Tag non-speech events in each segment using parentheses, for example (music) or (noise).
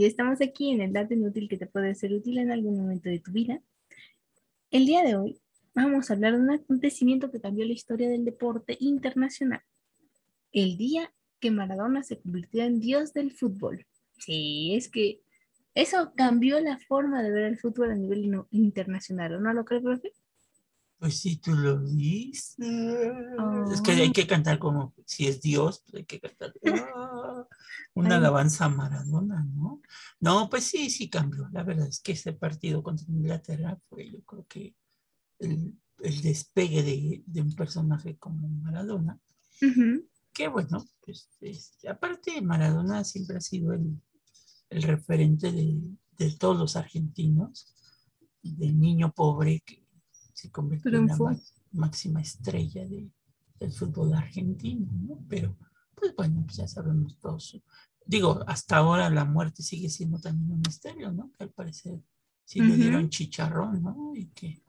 Ya estamos aquí en el dato inútil que te puede ser útil en algún momento de tu vida. El día de hoy vamos a hablar de un acontecimiento que cambió la historia del deporte internacional. El día que Maradona se convirtió en dios del fútbol. Sí, es que eso cambió la forma de ver el fútbol a nivel internacional, ¿no lo crees, profe? Pues sí, tú lo dices. Es que hay ah. que cantar como si es Dios, pues hay que cantar (laughs) ah, una alabanza a Maradona, ¿no? No, pues sí, sí cambió. La verdad es que ese partido contra Inglaterra fue, yo creo que el, despegue de, un personaje como Maradona. Que bueno, pues aparte Maradona siempre ha sido el, referente de, de todos los argentinos, del niño pobre que se convirtió en la máxima estrella de, del fútbol argentino, ¿no? Pero, pues bueno, pues ya sabemos todos. Digo, hasta ahora la muerte sigue siendo también un misterio, ¿no? Que al parecer sí le dieron chicharrón, ¿no? Y que,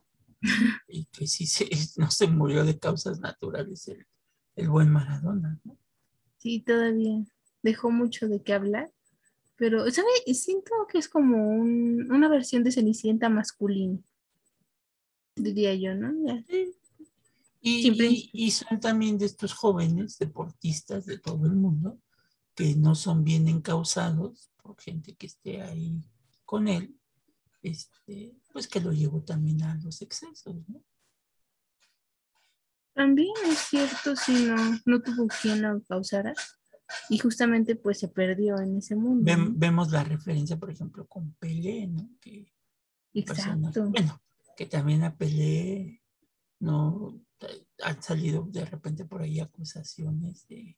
y que sí se, (laughs) no se murió de causas naturales el, el buen Maradona, ¿no? Sí, todavía dejó mucho de qué hablar, pero, ¿sabe? Siento que es como un, una versión de Cenicienta masculina diría yo, ¿no? Y, y, son también de estos jóvenes deportistas de todo el mundo que no son bien encausados por gente que esté ahí con él, este, pues que lo llevó también a los excesos, ¿no? También es cierto si no, no tuvo quien lo causara y justamente pues se perdió en ese mundo. Vemos la referencia, por ejemplo, con Pelé, ¿no? Que Exacto. bueno, que también a Pelé no han salido de repente por ahí acusaciones de,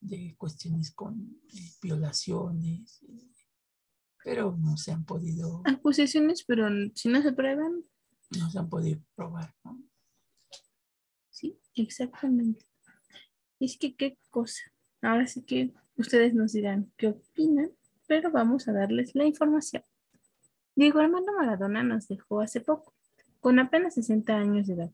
de cuestiones con eh, violaciones, pero no se han podido. Acusaciones, pero si no se prueban. No se han podido probar, ¿no? Sí, exactamente. Es que qué cosa. Ahora sí que ustedes nos dirán qué opinan, pero vamos a darles la información. Diego Armando Maradona nos dejó hace poco, con apenas 60 años de edad.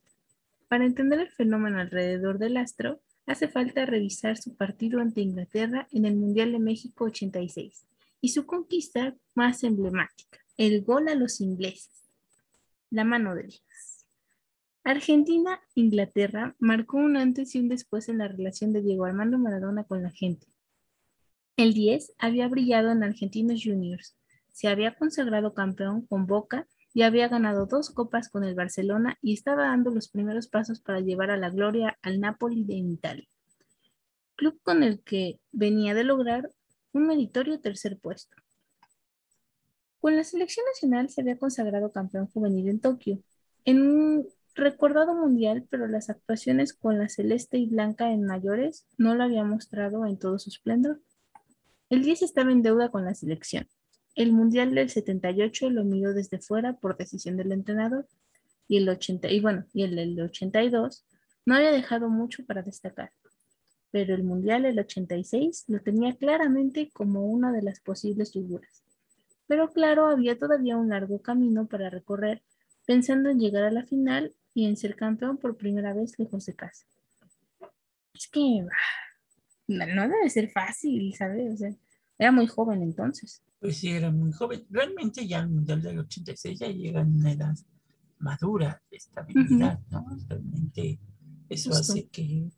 Para entender el fenómeno alrededor del astro, hace falta revisar su partido ante Inglaterra en el Mundial de México 86 y su conquista más emblemática, el gol a los ingleses, la mano de Dios. Argentina-Inglaterra marcó un antes y un después en la relación de Diego Armando Maradona con la gente. El 10 había brillado en Argentinos Juniors, se había consagrado campeón con Boca y había ganado dos copas con el Barcelona y estaba dando los primeros pasos para llevar a la gloria al Napoli de Italia, club con el que venía de lograr un meritorio tercer puesto. Con la selección nacional se había consagrado campeón juvenil en Tokio, en un recordado mundial, pero las actuaciones con la celeste y blanca en mayores no lo había mostrado en todo su esplendor. El 10 estaba en deuda con la selección el Mundial del 78 lo miró desde fuera por decisión del entrenador y el 80 y bueno, y el del 82 no había dejado mucho para destacar. Pero el Mundial del 86 lo tenía claramente como una de las posibles figuras. Pero claro, había todavía un largo camino para recorrer, pensando en llegar a la final y en ser campeón por primera vez lejos de casa. Es que no, debe ser fácil, ¿sabes? O sea, era muy joven entonces pues sí era muy joven. Realmente ya el Mundial del 86 ya llega en una edad madura de estabilidad, ¿no? Realmente eso hace que,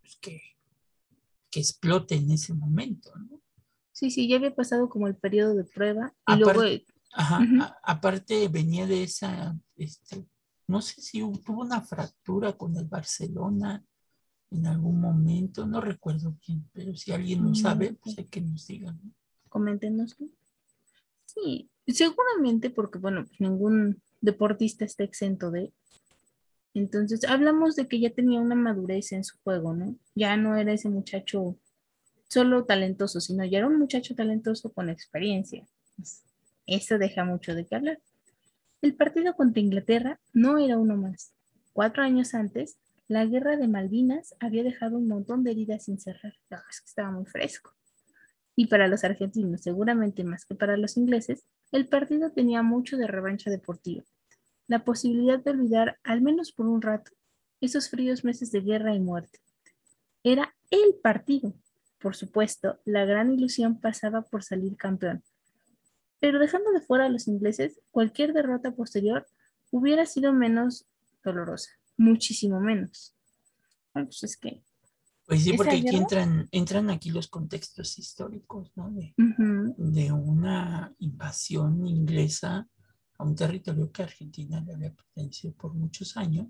pues, que, que, explote en ese momento, ¿no? Sí, sí, ya había pasado como el periodo de prueba y luego... Ajá, aparte venía de esa, este, no sé si tuvo una fractura con el Barcelona en algún momento, no recuerdo bien, pero si alguien lo mm, sabe, pues hay que nos diga, ¿no? coméntenos. Sí, seguramente porque, bueno, pues ningún deportista está exento de. Entonces, hablamos de que ya tenía una madurez en su juego, ¿no? Ya no era ese muchacho solo talentoso, sino ya era un muchacho talentoso con experiencia. Pues, eso deja mucho de qué hablar. El partido contra Inglaterra no era uno más. Cuatro años antes, la guerra de Malvinas había dejado un montón de heridas sin cerrar. es que estaba muy fresco. Y para los argentinos, seguramente más que para los ingleses, el partido tenía mucho de revancha deportiva. La posibilidad de olvidar, al menos por un rato, esos fríos meses de guerra y muerte. Era el partido. Por supuesto, la gran ilusión pasaba por salir campeón, Pero dejando de fuera a los ingleses, cualquier derrota posterior hubiera sido menos dolorosa, muchísimo menos. Pues que pues sí, porque aquí entran, entran aquí los contextos históricos, ¿no? De, de, una invasión inglesa a un territorio que Argentina le había pertenecido por muchos años,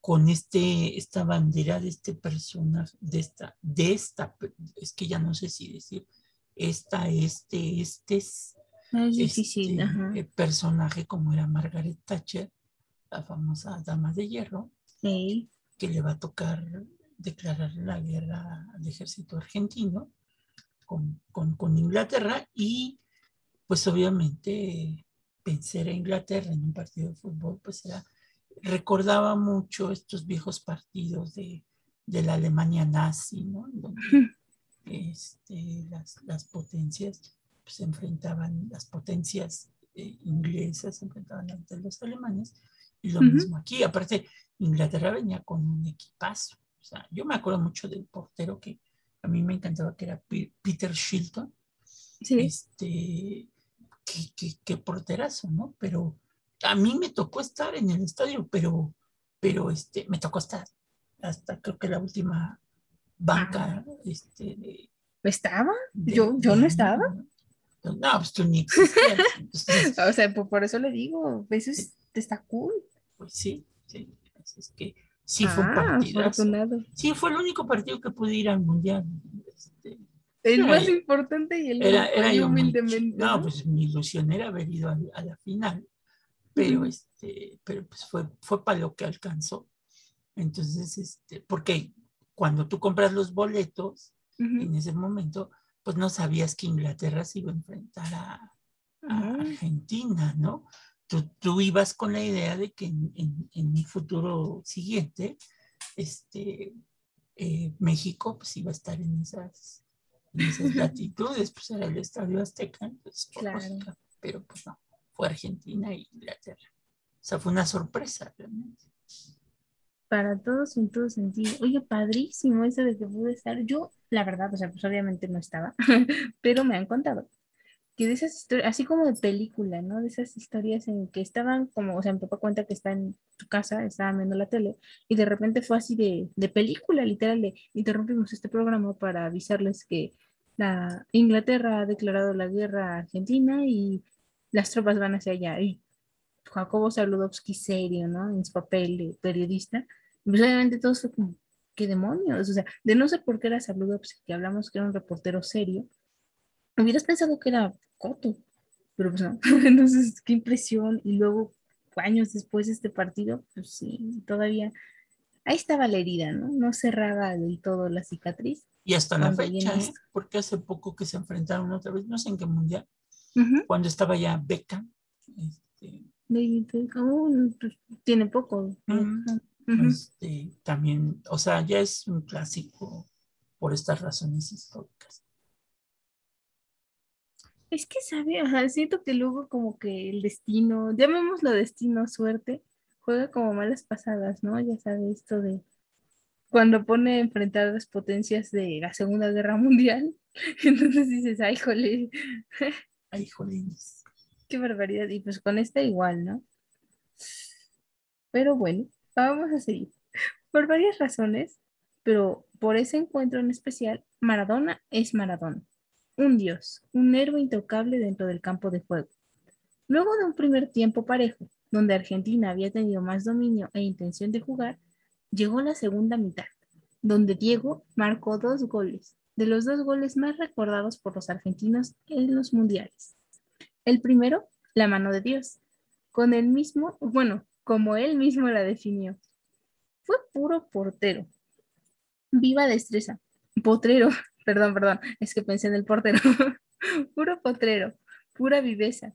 con este, esta bandera de este personaje, de esta, de esta, es que ya no sé si decir, esta, este, este, es difícil, este personaje como era Margaret Thatcher, la famosa dama de hierro, que le va a tocar declarar la guerra al ejército argentino con, con, Inglaterra y pues obviamente vencer a Inglaterra en un partido de fútbol pues era, recordaba mucho estos viejos partidos de, de la Alemania nazi, ¿no? Donde (laughs) este, las, las, potencias pues, se enfrentaban, las potencias eh, inglesas se enfrentaban ante los alemanes y lo mismo aquí, aparte Inglaterra venía con un equipazo, o sea, yo me acuerdo mucho del portero que a mí me encantaba, que era Peter Shilton. Sí. Este, qué, porterazo, ¿no? Pero a mí me tocó estar en el estadio, pero, pero este, me tocó estar hasta creo que la última banca. Ah. Este, ¿Estaba? yo, yo no estaba. No, pues tú ni existías. (laughs) o sea, por, eso le digo, eso está cool. Pues sí, sí. Es que Sí, fue un ah, partido. Sí, fue el único partido que pude ir al mundial. Este, el más importante y el era, era humildemente. no, pues mi ilusión era haber ido a, la final, pero, este, pero pues fue, fue para lo que alcanzó. Entonces, este, porque cuando tú compras los boletos, en ese momento, pues no sabías que Inglaterra se iba a enfrentar a, a. Argentina, ¿no? Tú, ibas con la idea de que en, en, un futuro siguiente, este, eh, México pues iba a estar en esas, (laughs) latitudes, pues era el Estadio Azteca, pues, pero pues no, fue Argentina e Inglaterra. O sea, fue una sorpresa realmente. Para todos en todo sentido. Oye, padrísimo eso de que pude estar. Yo, la verdad, o sea, pues obviamente no estaba, (laughs) pero me han contado que de esas historias, así como de película, ¿no? De esas historias en que estaban como, o sea, mi papá cuenta que está en su casa, estaba viendo la tele, y de repente fue así de, de película, literal, de interrumpimos este programa para avisarles que la Inglaterra ha declarado la guerra a Argentina y las tropas van hacia allá. Y Jacobo Saludowski serio, ¿no? En su papel de periodista. Pues obviamente todo fue como, ¿qué demonios? O sea, de no sé por qué era Saludowski, que hablamos que era un reportero serio, hubieras pensado que era Coto, pero pues no. (laughs) Entonces, qué impresión. Y luego, años después de este partido, pues sí, todavía ahí estaba la herida, ¿no? No cerraba del todo la cicatriz. Y hasta la fecha, ¿eh? porque hace poco que se enfrentaron otra vez, no sé en qué mundial, cuando estaba ya Beca. Este, pues, tiene poco. Este, también, o sea, ya es un clásico por estas razones históricas. Es que sabe, siento que luego como que el destino, llamémoslo destino, suerte, juega como malas pasadas, ¿no? Ya sabes, esto de cuando pone a enfrentar las potencias de la Segunda Guerra Mundial, (laughs) entonces dices, ay, jole. Ay, jole. Qué barbaridad. Y pues con esta igual, ¿no? Pero bueno, vamos a seguir. Por varias razones, pero por ese encuentro en especial, Maradona es Maradona un dios, un héroe intocable dentro del campo de juego. Luego de un primer tiempo parejo, donde Argentina había tenido más dominio e intención de jugar, llegó la segunda mitad, donde Diego marcó dos goles, de los dos goles más recordados por los argentinos en los mundiales. El primero, la mano de Dios, con el mismo, bueno, como él mismo la definió. Fue puro portero. Viva destreza. Potrero, Perdón, perdón, es que pensé en el portero. (laughs) Puro potrero, pura viveza.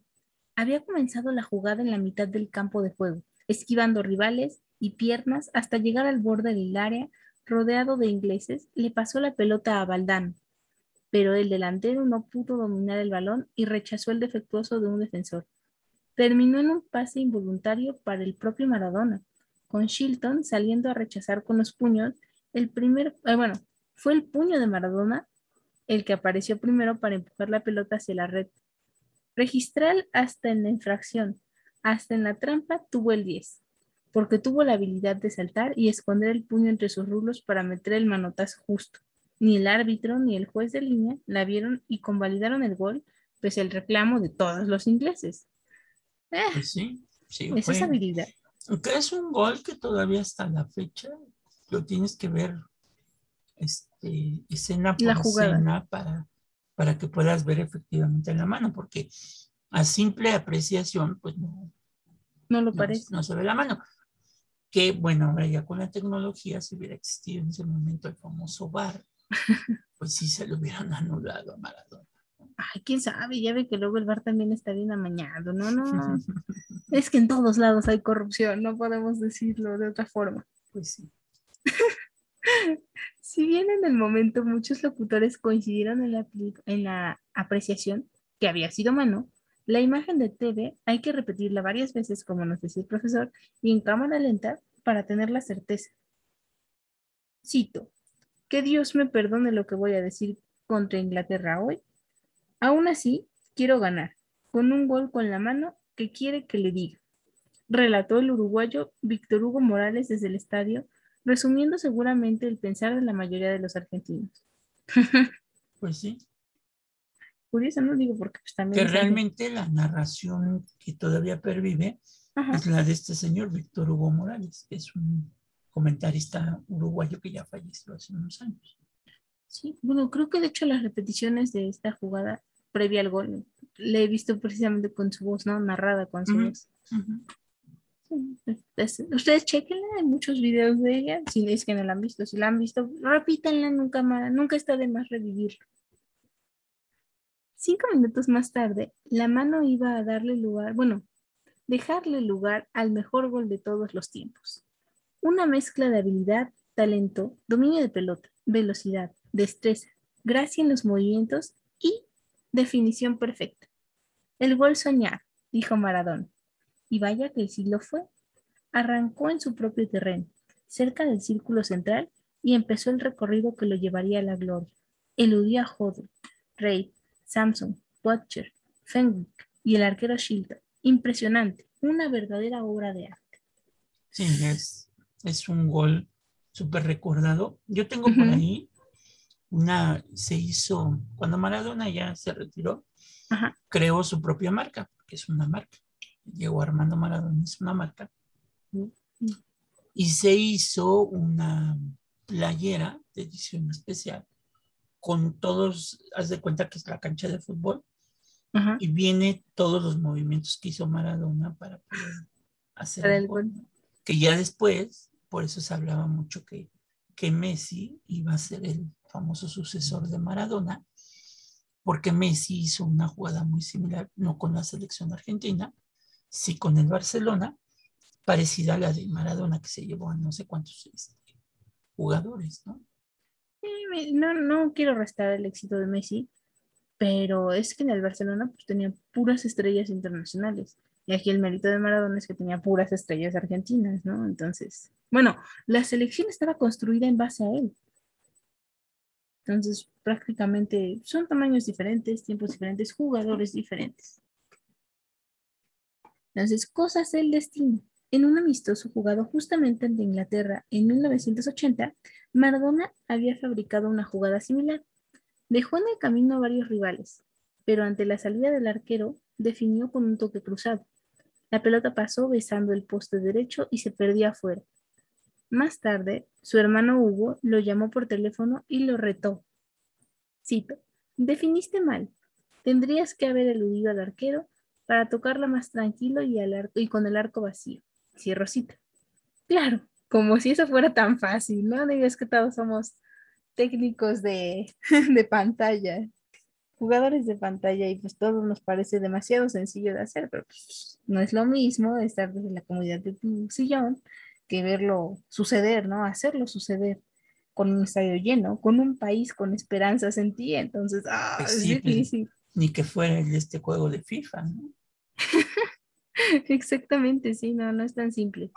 Había comenzado la jugada en la mitad del campo de juego, esquivando rivales y piernas hasta llegar al borde del área, rodeado de ingleses, le pasó la pelota a Valdán, pero el delantero no pudo dominar el balón y rechazó el defectuoso de un defensor. Terminó en un pase involuntario para el propio Maradona, con Shilton saliendo a rechazar con los puños el primer, eh, bueno, fue el puño de Maradona el que apareció primero para empujar la pelota hacia la red. Registral hasta en la infracción, hasta en la trampa tuvo el 10, porque tuvo la habilidad de saltar y esconder el puño entre sus rulos para meter el manotazo justo. Ni el árbitro ni el juez de línea la vieron y convalidaron el gol, pese al reclamo de todos los ingleses. Eh, pues sí, sí. Esa es habilidad. Que es un gol que todavía hasta la fecha lo tienes que ver este, escena por escena para, para que puedas ver efectivamente la mano, porque a simple apreciación, pues no. No lo parece. No, se ve la mano. Que bueno, ahora ya con la tecnología, si hubiera existido en ese momento el famoso bar, (laughs) pues sí se lo hubieran anulado a Maradona. Ay, quién sabe, ya ve que luego el bar también está bien amañado, no, no. (laughs) es que en todos lados hay corrupción, no podemos decirlo de otra forma. Pues sí. (laughs) (laughs) si bien en el momento muchos locutores coincidieron en la, apreciación que había sido mano, la imagen de TV hay que repetirla varias veces, como nos decía el profesor, y en cámara lenta para tener la certeza. Cito, que Dios me perdone lo que voy a decir contra Inglaterra hoy. Aún así, quiero ganar, con un gol con la mano que quiere que le diga. Relató el uruguayo Víctor Hugo Morales desde el estadio resumiendo seguramente el pensar de la mayoría de los argentinos. (laughs) Pues sí. Curioso, no digo porque pues, también... Que realmente la narración que todavía pervive es la de este señor Víctor Hugo Morales, que es un comentarista uruguayo que ya falleció hace unos años. Sí, bueno, creo que de hecho las repeticiones de esta jugada previa al gol, le he visto precisamente con su voz, ¿no? Narrada con su voz. Ustedes chequenla, hay muchos videos de ella, si es que no la han visto, si la han visto, repítanla nunca más, nunca está de más revivirla. Cinco minutos más tarde, la mano iba a darle lugar, bueno, dejarle lugar al mejor gol de todos los tiempos. Una mezcla de habilidad, talento, dominio de pelota, velocidad, destreza, gracia en los movimientos y definición perfecta. El gol soñar, dijo Maradona y vaya que sí lo fue. Arrancó en su propio terreno, cerca del círculo central, y empezó el recorrido que lo llevaría a la gloria. Eludía a Hodel, Reid, Samson, Butcher, Fenwick y el arquero Shilton. Impresionante, una verdadera obra de arte. Sí, es, es un gol súper recordado. Yo tengo por ahí una, se hizo, cuando Maradona ya se retiró, creó su propia marca, porque es una marca llegó Armando Maradona, es una marca, y se hizo una playera de edición especial con todos, haz de cuenta que es la cancha de fútbol, y viene todos los movimientos que hizo Maradona para poder hacer el gol. Que ya después, por eso se hablaba mucho que, que Messi iba a ser el famoso sucesor de Maradona, porque Messi hizo una jugada muy similar, no con la selección argentina, sí con el Barcelona, parecida a la de Maradona que se llevó a no sé cuántos este, jugadores, ¿no? no, no quiero restar el éxito de Messi, pero es que en el Barcelona pues, tenía puras estrellas internacionales. Y aquí el mérito de Maradona es que tenía puras estrellas argentinas, ¿no? Entonces, bueno, la selección estaba construida en base a él. Entonces, prácticamente son tamaños diferentes, tiempos diferentes, jugadores diferentes. Entonces, cosas del destino. En un amistoso jugado justamente ante Inglaterra en 1980, Maradona había fabricado una jugada similar. Dejó en el camino a varios rivales, pero ante la salida del arquero definió con un toque cruzado. La pelota pasó besando el poste derecho y se perdía afuera. Más tarde, su hermano Hugo lo llamó por teléfono y lo retó. Cito, definiste mal. Tendrías que haber eludido al arquero para tocarla más tranquilo y, y con el arco vacío. Cierro cita. Claro, como si eso fuera tan fácil, ¿no? Digas que todos somos técnicos de, (laughs) de pantalla, jugadores de pantalla y pues todo nos parece demasiado sencillo de hacer, pero pues, no es lo mismo estar desde la comodidad de tu sillón que verlo suceder, ¿no? Hacerlo suceder con un estadio lleno, con un país con esperanzas en ti, entonces, ah, pues es pues, difícil ni que fuera este juego de FIFA, ¿no? (laughs) Exactamente, sí, no, no es tan simple.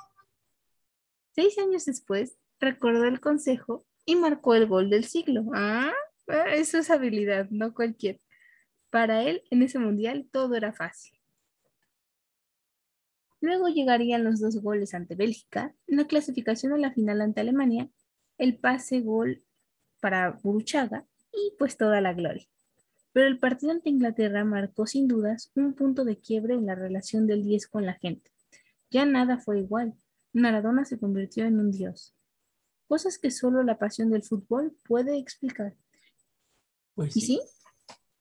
Seis años después, recordó el consejo y marcó el gol del siglo. Ah, ah eso es habilidad, no cualquier. Para él, en ese mundial, todo era fácil. Luego llegarían los dos goles ante Bélgica, la clasificación a la final ante Alemania, el pase gol para Buruchaga y pues toda la gloria. Pero el partido ante Inglaterra marcó sin dudas un punto de quiebre en la relación del 10 con la gente. Ya nada fue igual. Maradona se convirtió en un dios. Cosas que solo la pasión del fútbol puede explicar. Pues ¿Y sí?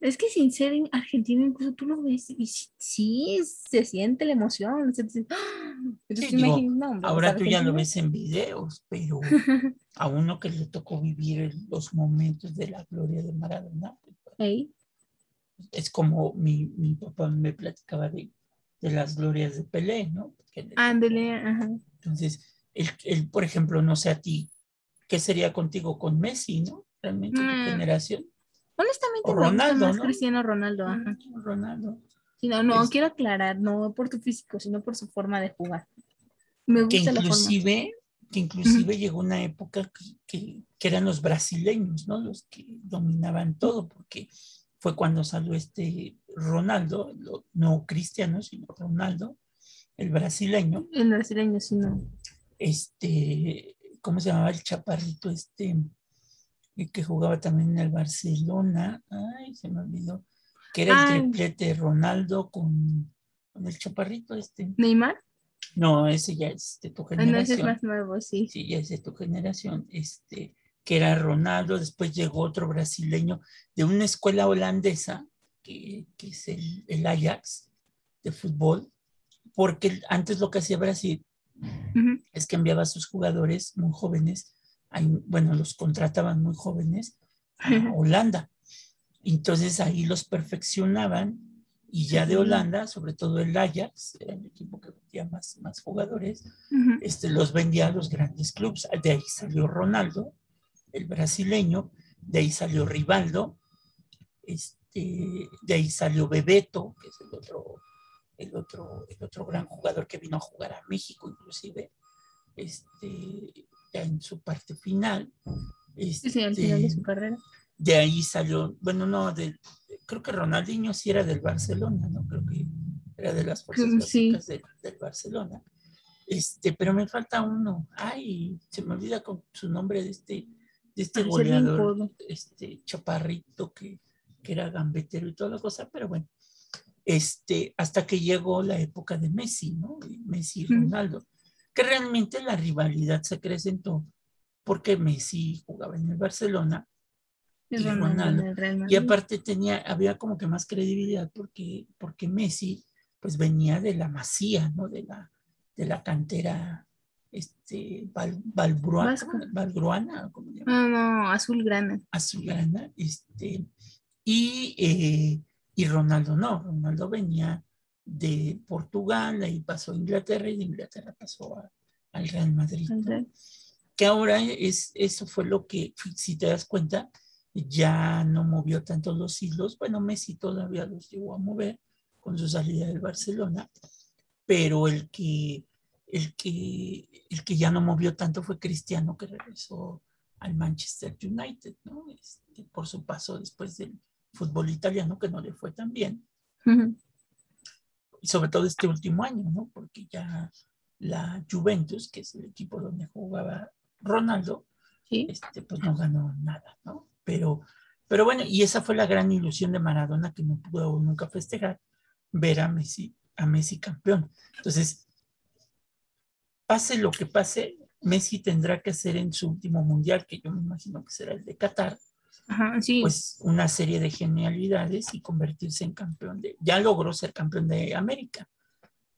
Es que sin ser en Argentina, incluso tú lo ves y sí, se siente la emoción. ahora tú ya lo ves en videos, pero (laughs) a uno que le tocó vivir los momentos de la gloria de Maradona, pues, es como mi, mi, papá me platicaba de, de, las glorias de Pelé, ¿no? Ándele, ajá. Entonces, él, por ejemplo, no sé a ti, ¿qué sería contigo con Messi, no? Realmente tu mm. generación. Honestamente, Ronaldo, más Cristiano Ronaldo. Ajá. Ronaldo. no, no, quiero aclarar, no por tu físico, sino por su forma de jugar. Me gusta que inclusive, Que inclusive llegó una época que, que, eran los brasileños, ¿no? Los que dominaban todo, porque fue cuando salió este Ronaldo, no Cristiano, sino Ronaldo, el brasileño. El brasileño, sí, no. Este, ¿cómo se llamaba el chaparrito este? que jugaba también en el Barcelona, ay, se me olvidó, que era el triplete Ronaldo con, el chaparrito este. ¿Neymar? No, ese ya es de tu generación. Ah, no, ese es más nuevo, sí. Sí, ya es de tu generación, este, que era Ronaldo, después llegó otro brasileño de una escuela holandesa, que, es el, Ajax de fútbol, porque antes lo que hacía Brasil es que enviaba a sus jugadores muy jóvenes bueno, los contrataban muy jóvenes a Holanda. Entonces ahí los perfeccionaban y ya de Holanda, sobre todo el Ajax, era el equipo que vendía más, más jugadores, este, los vendía a los grandes clubes. De ahí salió Ronaldo, el brasileño, de ahí salió Rivaldo, este, de ahí salió Bebeto, que es el otro, el otro, el otro gran jugador que vino a jugar a México inclusive. Este, en su parte final. sí, al final de su carrera. De ahí salió, bueno, no, de, creo que Ronaldinho sí era del Barcelona, ¿no? Creo que era de las fuerzas básicas del, Barcelona. Este, pero me falta uno. Ay, se me olvida con su nombre de este, de este goleador, este chaparrito que, que era gambetero y toda la cosa, pero bueno. Este, hasta que llegó la época de Messi, ¿no? Messi y Ronaldo que realmente la rivalidad se acrecentó porque Messi jugaba en el Barcelona y, Ronaldo, y aparte tenía, había como que más credibilidad porque, porque Messi pues venía de la masía, ¿no? De la, de la cantera este, val, valgruana, ¿cómo se llama? No, no, azulgrana. Azulgrana, este, y, eh, y Ronaldo no, Ronaldo venía de Portugal, ahí pasó a Inglaterra y de Inglaterra pasó al Real Madrid. Que ahora es, eso fue lo que, si te das cuenta, ya no movió tanto los hilos. Bueno, Messi todavía los llegó a mover con su salida del Barcelona, pero el que, el que, el que ya no movió tanto fue Cristiano, que regresó al Manchester United, ¿no? Este, por su paso después del fútbol italiano, que no le fue tan bien y sobre todo este último año, ¿no? Porque ya la Juventus, que es el equipo donde jugaba Ronaldo, este, pues no ganó nada, ¿no? Pero, pero bueno, y esa fue la gran ilusión de Maradona que no pudo nunca festejar, ver a Messi, a Messi campeón. Entonces, pase lo que pase, Messi tendrá que hacer en su último mundial, que yo me imagino que será el de Qatar, pues una serie de genialidades y convertirse en campeón de, ya logró ser campeón de América,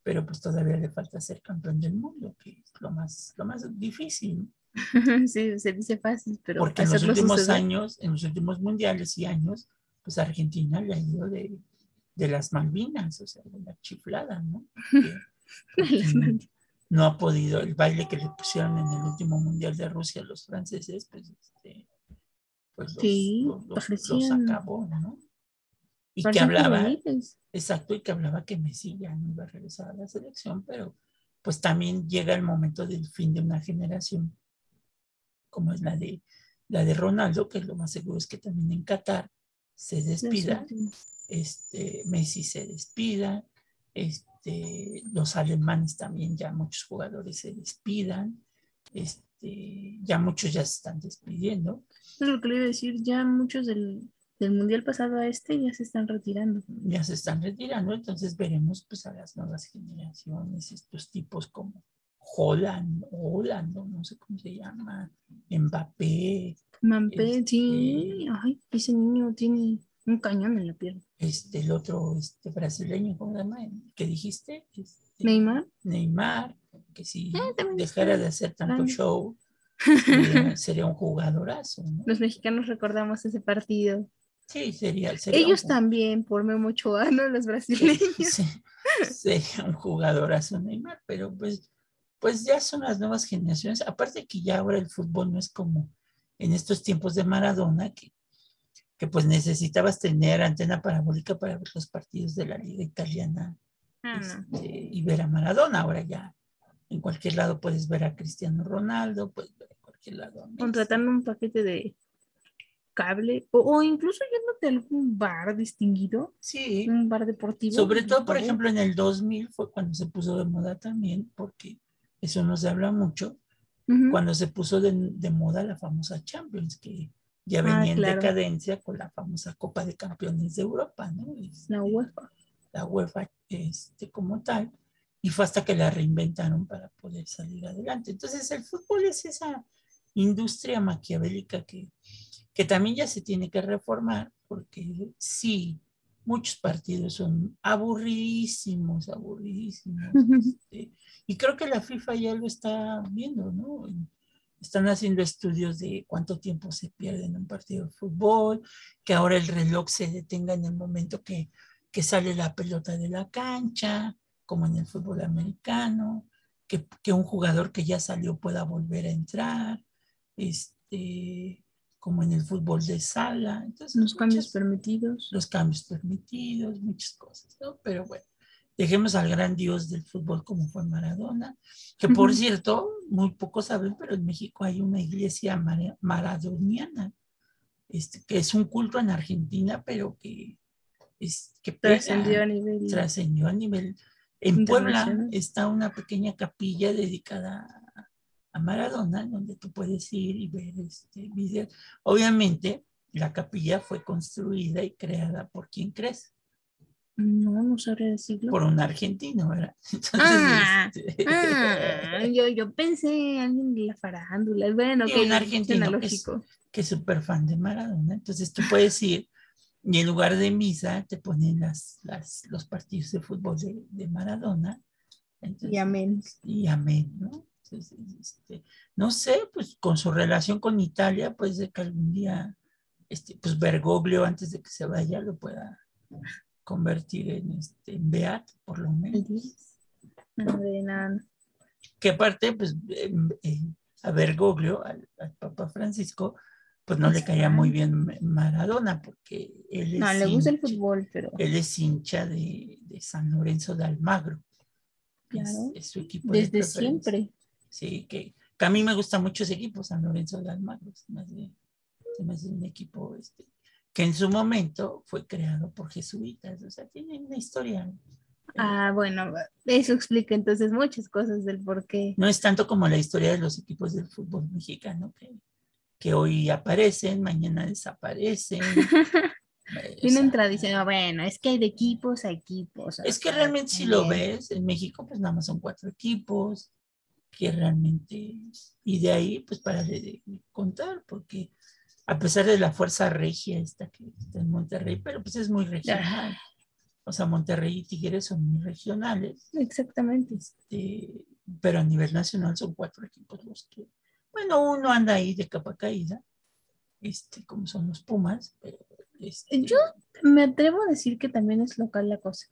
pero pues todavía le falta ser campeón del mundo, que es lo más, lo más difícil. (laughs) Sí, se dice fácil, pero porque en los últimos años, en los últimos mundiales y años, pues Argentina le ha ido de, de las Malvinas, o sea, de la chiflada, ¿no? (laughs) no ha podido, el baile que le pusieron en el último mundial de Rusia los franceses, pues este, pues los, sí, los, acabó, ¿no? Y que hablaba, exacto, y que hablaba que Messi ya no iba a regresar a la selección, pero pues también llega el momento del fin de una generación, como es la de, la de Ronaldo, que lo más seguro es que también en Qatar se despida, este, Messi se despida, este, los alemanes también ya muchos jugadores se despidan, este, ya muchos ya se están despidiendo. Es lo que le iba a decir, ya muchos del, del mundial pasado a este ya se están retirando. Ya se están retirando, entonces veremos pues a las nuevas generaciones, estos tipos como Holland, Holland, no sé cómo se llama, Mbappé. Mbappé, sí, este, ay, ese niño tiene un cañón en la pierna. Este, el otro este, brasileño, ¿cómo se llama? ¿Qué dijiste? Este, Neymar. Neymar, que si eh, dejara de hacer tanto show, (laughs) sería, un jugadorazo. Los mexicanos recordamos ese partido. Sí, sería. Ellos también, por Memo Ochoa, ¿no? Los brasileños. (laughs) Sí, sería un jugadorazo Neymar, pero pues pues ya son las nuevas generaciones. Aparte que ya ahora el fútbol no es como en estos tiempos de Maradona, que, que pues necesitabas tener antena parabólica para ver los partidos de la liga italiana ah, este, y ver a Maradona. Ahora ya en cualquier lado puedes ver a Cristiano Ronaldo, puedes ver en cualquier lado. Contratando un paquete de cable o, incluso yéndote a algún bar distinguido. Sí. Un bar deportivo. Sobre todo, por ejemplo, en el 2000 fue cuando se puso de moda también, porque eso no se habla mucho, cuando se puso de, moda la famosa Champions, que ya ah, venía en decadencia con la famosa Copa de Campeones de Europa, ¿no? la UEFA. La UEFA este, como tal, y fue hasta que la reinventaron para poder salir adelante. Entonces el fútbol es esa industria maquiavélica que, que también ya se tiene que reformar, porque sí, muchos partidos son aburridísimos, aburridísimos. (laughs) Este, y creo que la FIFA ya lo está viendo, ¿no? Están haciendo estudios de cuánto tiempo se pierde en un partido de fútbol, que ahora el reloj se detenga en el momento que, que sale la pelota de la cancha, como en el fútbol americano, que, que un jugador que ya salió pueda volver a entrar. Este, como en el fútbol de sala. Entonces, los cambios permitidos. Los cambios permitidos, muchas cosas, ¿no? Pero bueno, dejemos al gran dios del fútbol como fue Maradona, que por cierto, muy pocos saben, pero en México hay una iglesia maradoniana, este, que es un culto en Argentina, pero que, es, que trascendió a nivel. Trascendió a nivel. En Puebla está una pequeña capilla dedicada a Maradona, donde tú puedes ir y ver este video. Obviamente, la capilla fue construida y creada por quien crees. No, no sabría decirlo. Por un argentino, ¿verdad? (laughs) ah, este, ah yo, yo pensé alguien de la farándula. Bueno, que un argentino que es, súper fan de Maradona. Entonces tú puedes ir y en lugar de misa te ponen las, las, los partidos de fútbol de, Maradona. y amén. Y amén, ¿no? Este, no sé, pues con su relación con Italia, puede ser que algún día, este, pues Bergoglio antes de que se vaya lo pueda convertir en, este, en Beat, por lo menos. Que aparte, pues a Bergoglio, al, Papa Francisco, pues no le caía muy bien Maradona, porque él es. No, le gusta el fútbol, pero. Él es hincha de, San Lorenzo de Almagro. Claro. Es, su equipo Desde siempre. Sí, que, a mí me gusta mucho ese equipo, San Lorenzo de Almagro. Se me hace, un equipo este, que en su momento fue creado por jesuitas, o sea, tiene una historia. Ah, bueno, eso explica entonces muchas cosas del por qué. No es tanto como la historia de los equipos del fútbol mexicano que, que hoy aparecen, mañana desaparecen. (laughs) Tienen tradición, bueno, es que hay de equipos a equipos. Es que realmente si lo ves, en México pues nada más son cuatro equipos, que realmente, y de ahí pues para de, contar, porque a pesar de la fuerza regia esta que está en Monterrey, pero pues es muy regional. O sea, Monterrey y Tigres son muy regionales. Exactamente. Este, pero a nivel nacional son cuatro equipos los que, bueno, uno anda ahí de capa caída, este, como son los Pumas, pero este Yo me atrevo a decir que también es local la cosa.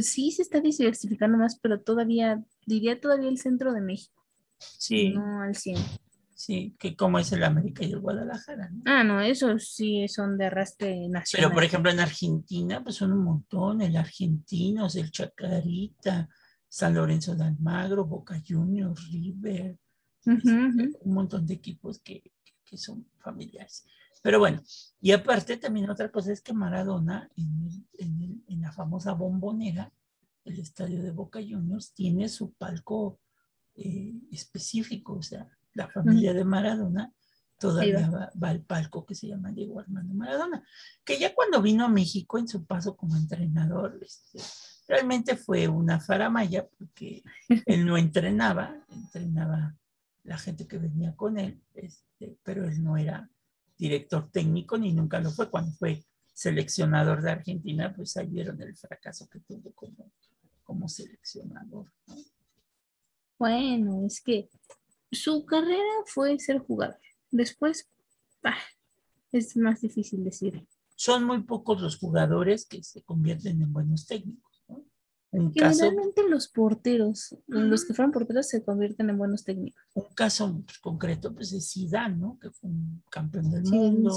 Sí se está diversificando más, pero todavía diría todavía el centro de México. Sí. No al 100. Sí, que como es el América y el Guadalajara. Ah, no, eso sí son de arrastre nacional. Pero por ejemplo en Argentina, pues son un montón, el Argentinos, el Chacarita, San Lorenzo de Almagro, Boca Juniors, River, este, un montón de equipos que, que son familiares. Pero bueno, y aparte también otra cosa es que Maradona en, la famosa bombonera, el estadio de Boca Juniors, tiene su palco eh, específico, o sea, la familia de Maradona todavía va. al palco que se llama Diego Armando Maradona, que ya cuando vino a México en su paso como entrenador, este, realmente fue una faramaya porque (laughs) él no entrenaba, entrenaba la gente que venía con él, este, pero él no era director técnico ni nunca lo fue. Cuando fue seleccionador de Argentina, pues ahí vieron el fracaso que tuvo como, como seleccionador. Bueno, es que su carrera fue ser jugador. Después, es más difícil decir. Son muy pocos los jugadores que se convierten en buenos técnicos. Un Generalmente los porteros, los que fueron porteros se convierten en buenos técnicos. Un caso concreto pues es Zidane, ¿no? Que fue un campeón del mundo,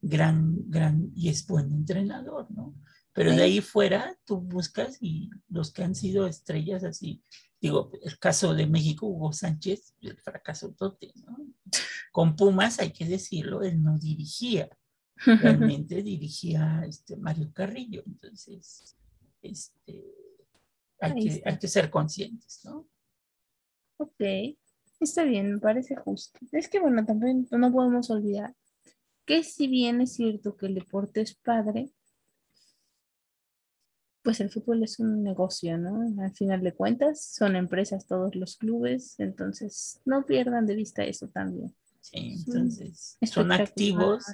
gran, gran, y es buen entrenador, ¿no? Pero de ahí fuera tú buscas y los que han sido estrellas así, digo, el caso de México, Hugo Sánchez, el fracaso tote, ¿no? Con Pumas, hay que decirlo, él no dirigía, realmente dirigía este Mario Carrillo, entonces este, hay, que, ser conscientes, ¿no? Ok, está bien, me parece justo. Es que bueno, también no podemos olvidar que si bien es cierto que el deporte es padre, pues el fútbol es un negocio, ¿no? Al final de cuentas, son empresas todos los clubes, entonces no pierdan de vista eso también. Sí, entonces son activos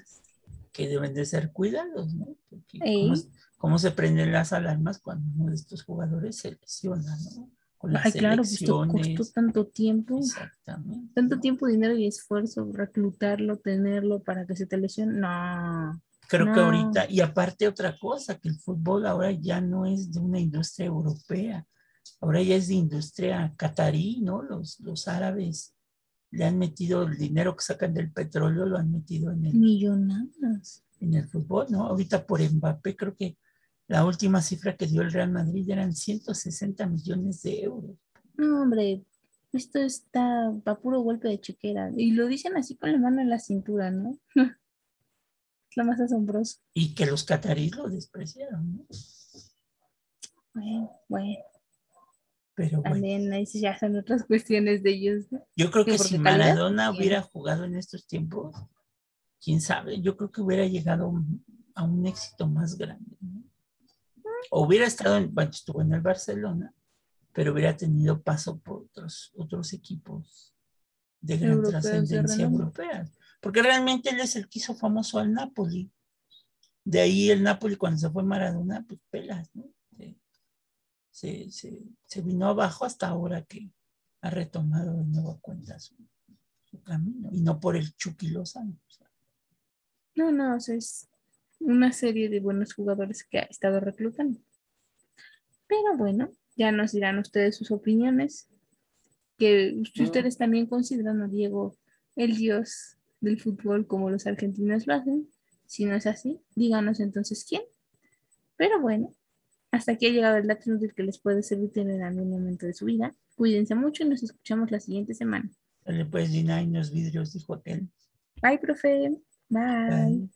que deben de ser cuidados, ¿no? Porque cómo se prenden las alarmas cuando uno de estos jugadores se lesiona, ¿no? Con las Ay, claro, pues costó tanto tiempo. Exactamente. Tanto tiempo, dinero y esfuerzo, reclutarlo, tenerlo para que se te lesione. No. Creo que ahorita, y aparte otra cosa, que el fútbol ahora ya no es de una industria europea, ahora ya es de industria catarí, ¿no? Los, los árabes le han metido el dinero que sacan del petróleo, lo han metido en el... Millonadas. En el fútbol, ¿no? Ahorita por Mbappé creo que la última cifra que dio el Real Madrid eran 160 millones de euros. No, hombre, esto está a puro golpe de chequera. Y lo dicen así con la mano en la cintura, ¿no? (laughs) es lo más asombroso. Y que los cataríes lo despreciaron, ¿no? Bueno, bueno. Pero También ahí ya son otras (laughs) cuestiones de ellos. ¿no? Yo creo que si Maradona hubiera jugado en estos tiempos, quién sabe, yo creo que hubiera llegado a un éxito más grande. ¿no? hubiera estado, en, bueno, estuvo en el Barcelona, pero hubiera tenido paso por otros, otros equipos de gran trascendencia europea. Porque realmente él es el que hizo famoso al Napoli. De ahí el Napoli, cuando se fue Maradona, pues pelas, ¿no? Se, se, vino abajo hasta ahora que ha retomado de nuevo cuenta su, camino. Y no por el Chucky Lozano. No, no, es, una serie de buenos jugadores que ha estado reclutando. Pero bueno, ya nos dirán ustedes sus opiniones, que ustedes también consideran a Diego el dios del fútbol como los argentinos lo hacen. Si no es así, díganos entonces quién. Pero bueno, hasta aquí ha llegado el dato útil que les puede servir en algún momento de su vida. Cuídense mucho y nos escuchamos la siguiente semana. Dale pues, Gina, y los vidrios, dijo aquel. Bye, profe. Bye.